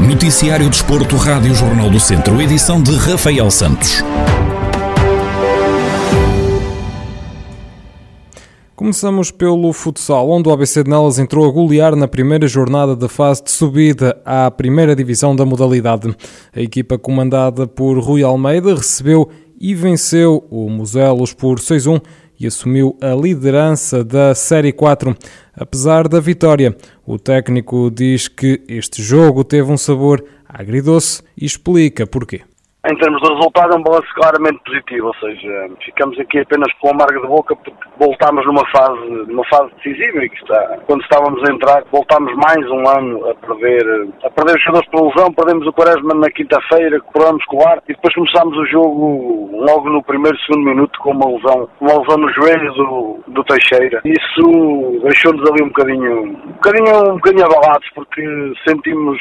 Noticiário Desporto, Rádio Jornal do Centro, edição de Rafael Santos. Começamos pelo futsal, onde o ABC de Nelas entrou a golear na primeira jornada da fase de subida à primeira divisão da modalidade. A equipa comandada por Rui Almeida recebeu e venceu o Muselos por 6-1 e assumiu a liderança da Série 4. Apesar da vitória, o técnico diz que este jogo teve um sabor agridoce e explica porquê. Em termos de resultado, é um balanço claramente positivo, ou seja, ficamos aqui apenas com a amarga de boca porque voltámos numa fase, numa fase decisiva e que está, quando estávamos a entrar, voltámos mais um ano a perder, a perder os jogadores por lesão, perdemos o Quaresma na quinta-feira, perdemos com o ar e depois começámos o jogo logo no primeiro, segundo minuto com uma lesão, uma lesão no joelho do, do Teixeira. Isso deixou-nos ali um bocadinho, um bocadinho, um bocadinho abalados porque sentimos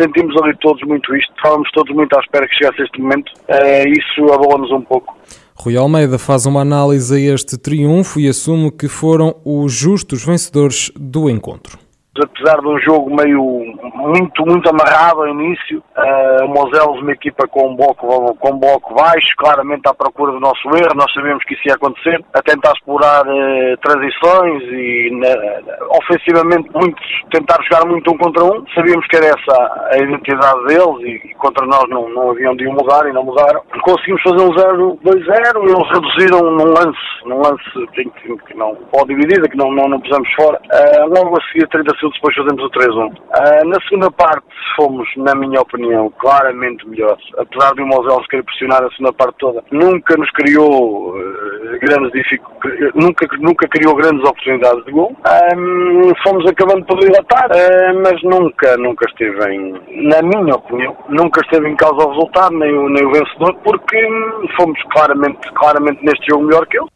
sentimos ali todos muito isto, estávamos todos muito à espera que chegasse este momento, uh, isso abalou-nos um pouco. Rui Almeida faz uma análise a este triunfo e assume que foram os justos vencedores do encontro apesar de um jogo meio muito, muito amarrado ao início, uh, o Moselos, uma equipa com um, bloco, com bloco baixo, claramente à procura do nosso erro, nós sabíamos que isso ia acontecer, a tentar explorar uh, transições e ofensivamente muitos, tentar jogar muito um contra um, sabíamos que era essa a identidade deles e, e contra nós não, não haviam de mudar e não mudaram. Conseguimos fazer um 0-2-0 e eles reduziram num lance, num lance que, que não pode dividida, que não, não, não pusemos fora. Uh, logo a seguir 30 depois fazemos o 3-1. Uh, ah, na segunda parte fomos, na minha opinião, claramente melhores. Apesar de o Moselos querer pressionar a segunda parte toda, nunca nos criou uh, grandes dificuldades, nunca, nunca criou grandes oportunidades de gol. Ah, fomos acabando por dilatar, uh, mas nunca, nunca esteve em, na minha opinião, nunca esteve em causa o resultado, nem o, nem o vencedor, porque fomos claramente, claramente neste jogo melhor que ele.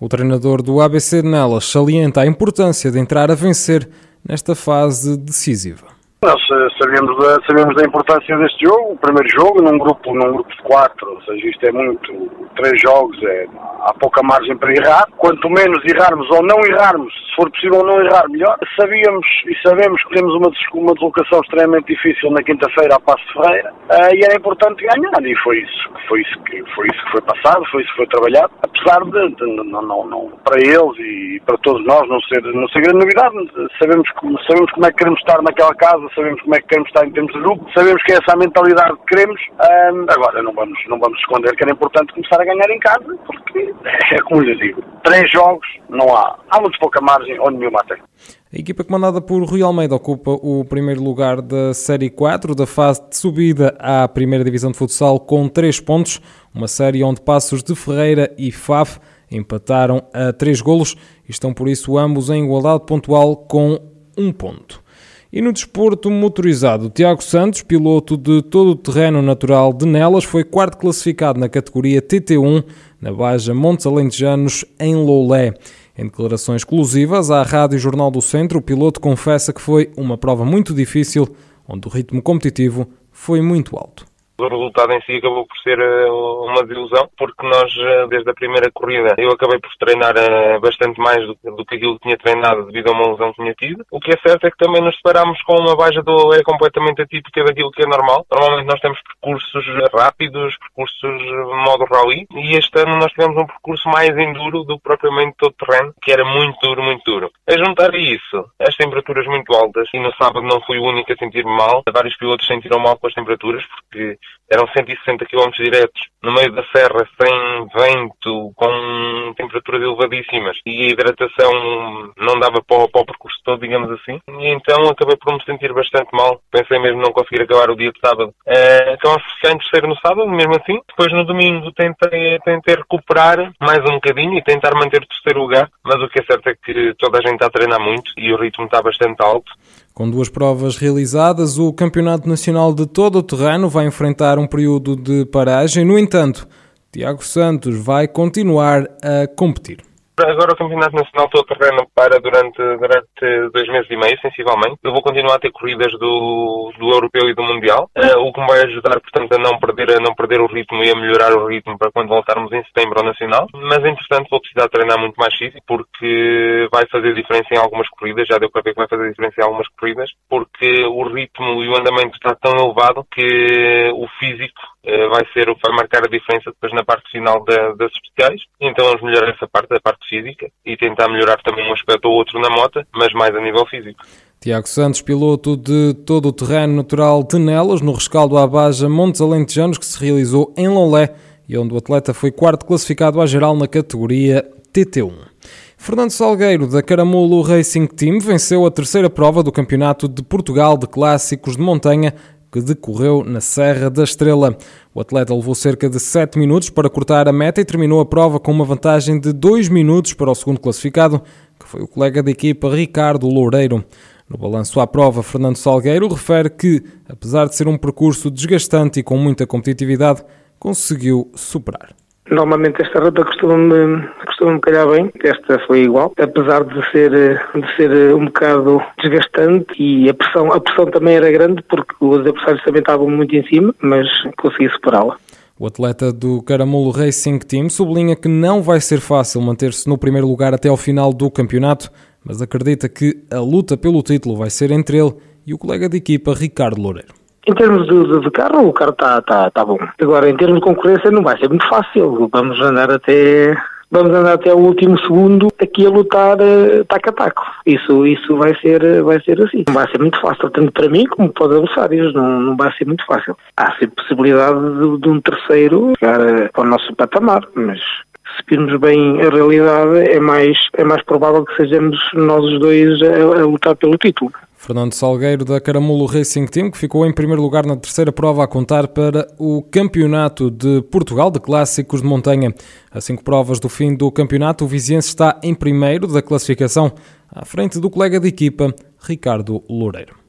O treinador do ABC Nelas salienta a importância de entrar a vencer nesta fase decisiva. Nós eh, sabemos da, sabemos da importância deste jogo, o primeiro jogo num grupo, num grupo de quatro, ou seja, isto é muito, três jogos, é, há pouca margem para errar. Quanto menos errarmos ou não errarmos, se for possível não errar melhor. Sabíamos e sabemos que temos uma, uma deslocação extremamente difícil na quinta-feira à Passo Ferreira uh, e era importante ganhar e foi isso, foi isso que foi isso que foi passado, foi isso que foi trabalhado. Apesar de, de não, não, não, para eles e para todos nós não ser, não ser grande novidade, sabemos, sabemos como é que queremos estar naquela casa, sabemos como é que queremos estar em termos de grupo, sabemos que é essa a mentalidade que queremos. Um, agora, não vamos, não vamos esconder que era importante começar a ganhar em casa, porque é como lhe digo, três jogos, não há, há muito pouca margem ou nenhuma até. A equipa comandada por Rui Almeida ocupa o primeiro lugar da Série 4 da fase de subida à primeira divisão de futsal com 3 pontos, uma série onde Passos de Ferreira e FAF empataram a 3 golos e estão por isso ambos em igualdade pontual com 1 ponto. E no desporto motorizado, Tiago Santos, piloto de todo o terreno natural de Nelas, foi quarto classificado na categoria TT1 na Baja Montes Alentejanos, em Loulé. Em declarações exclusivas à Rádio Jornal do Centro, o piloto confessa que foi uma prova muito difícil, onde o ritmo competitivo foi muito alto. O resultado em si acabou por ser eh, uma desilusão, porque nós, eh, desde a primeira corrida, eu acabei por treinar eh, bastante mais do, que aquilo que tinha treinado devido a uma lesão que tinha tido. O que é certo é que também nos separámos com uma baixa do é completamente atípica daquilo que é normal. Normalmente nós temos percursos rápidos, percursos modo rally, e este ano nós tivemos um percurso mais enduro do que propriamente todo terreno, que era muito duro, muito duro. A juntar a isso, as temperaturas muito altas, e no sábado não fui o único a sentir-me mal, vários pilotos sentiram mal com as temperaturas, porque eram 160 km diretos no meio da serra, sem vento, com temperaturas elevadíssimas e a hidratação não dava para, para o percurso todo, digamos assim. E então acabei por me sentir bastante mal. Pensei mesmo não conseguir acabar o dia de sábado. Uh, então fiquei em terceiro no sábado, mesmo assim. Depois no domingo tentei, tentei recuperar mais um bocadinho e tentar manter o terceiro lugar, mas o que é certo é que toda a gente está a treinar muito e o ritmo está bastante alto. Com duas provas realizadas, o Campeonato Nacional de Todo o Terreno vai enfrentar um período de paragem. No entanto, Tiago Santos vai continuar a competir. Agora o Campeonato Nacional todo terreno para durante, durante dois meses e meio, sensivelmente. Eu vou continuar a ter corridas do, do Europeu e do Mundial, uh, o que me vai ajudar, portanto, a não, perder, a não perder o ritmo e a melhorar o ritmo para quando voltarmos em setembro ao Nacional. Mas, entretanto, vou precisar treinar muito mais físico, porque vai fazer diferença em algumas corridas, já deu para ver que vai fazer diferença em algumas corridas, porque o ritmo e o andamento está tão elevado que o físico uh, vai ser o que vai marcar a diferença depois na parte final da, das especiais. Então vamos melhorar essa parte, da parte física, e tentar melhorar também um aspecto ou outro na moto, mas mais a nível físico. Tiago Santos, piloto de todo o terreno natural de Nelas, no rescaldo à Baja Montes Alentejanos, que se realizou em Lolé, e onde o atleta foi quarto classificado à geral na categoria TT1. Fernando Salgueiro, da Caramulo Racing Team, venceu a terceira prova do Campeonato de Portugal de Clássicos de Montanha, que decorreu na Serra da Estrela. O atleta levou cerca de 7 minutos para cortar a meta e terminou a prova com uma vantagem de 2 minutos para o segundo classificado, que foi o colega da equipa Ricardo Loureiro. No balanço à prova, Fernando Salgueiro refere que, apesar de ser um percurso desgastante e com muita competitividade, conseguiu superar. Normalmente esta ruta costuma-me costuma calhar bem, esta foi igual, apesar de ser, de ser um bocado desgastante e a pressão, a pressão também era grande porque os adversários também estavam muito em cima, mas consegui superá-la. O atleta do Caramulo Racing Team sublinha que não vai ser fácil manter-se no primeiro lugar até ao final do campeonato, mas acredita que a luta pelo título vai ser entre ele e o colega de equipa Ricardo Loureiro. Em termos de, de, de carro, o carro está tá, tá bom. Agora, em termos de concorrência, não vai ser muito fácil. Vamos andar até vamos andar até o último segundo aqui a lutar uh, taco a taco. Isso, isso vai, ser, vai ser assim. Não vai ser muito fácil, tanto para mim como para os adversários. Não, não vai ser muito fácil. Há sempre possibilidade de, de um terceiro chegar uh, ao nosso patamar, mas se virmos bem a realidade, é mais, é mais provável que sejamos nós os dois a, a lutar pelo título. Fernando Salgueiro da Caramulo Racing Team, que ficou em primeiro lugar na terceira prova a contar para o Campeonato de Portugal de Clássicos de Montanha. A cinco provas do fim do campeonato, o Viziense está em primeiro da classificação, à frente do colega de equipa, Ricardo Loureiro.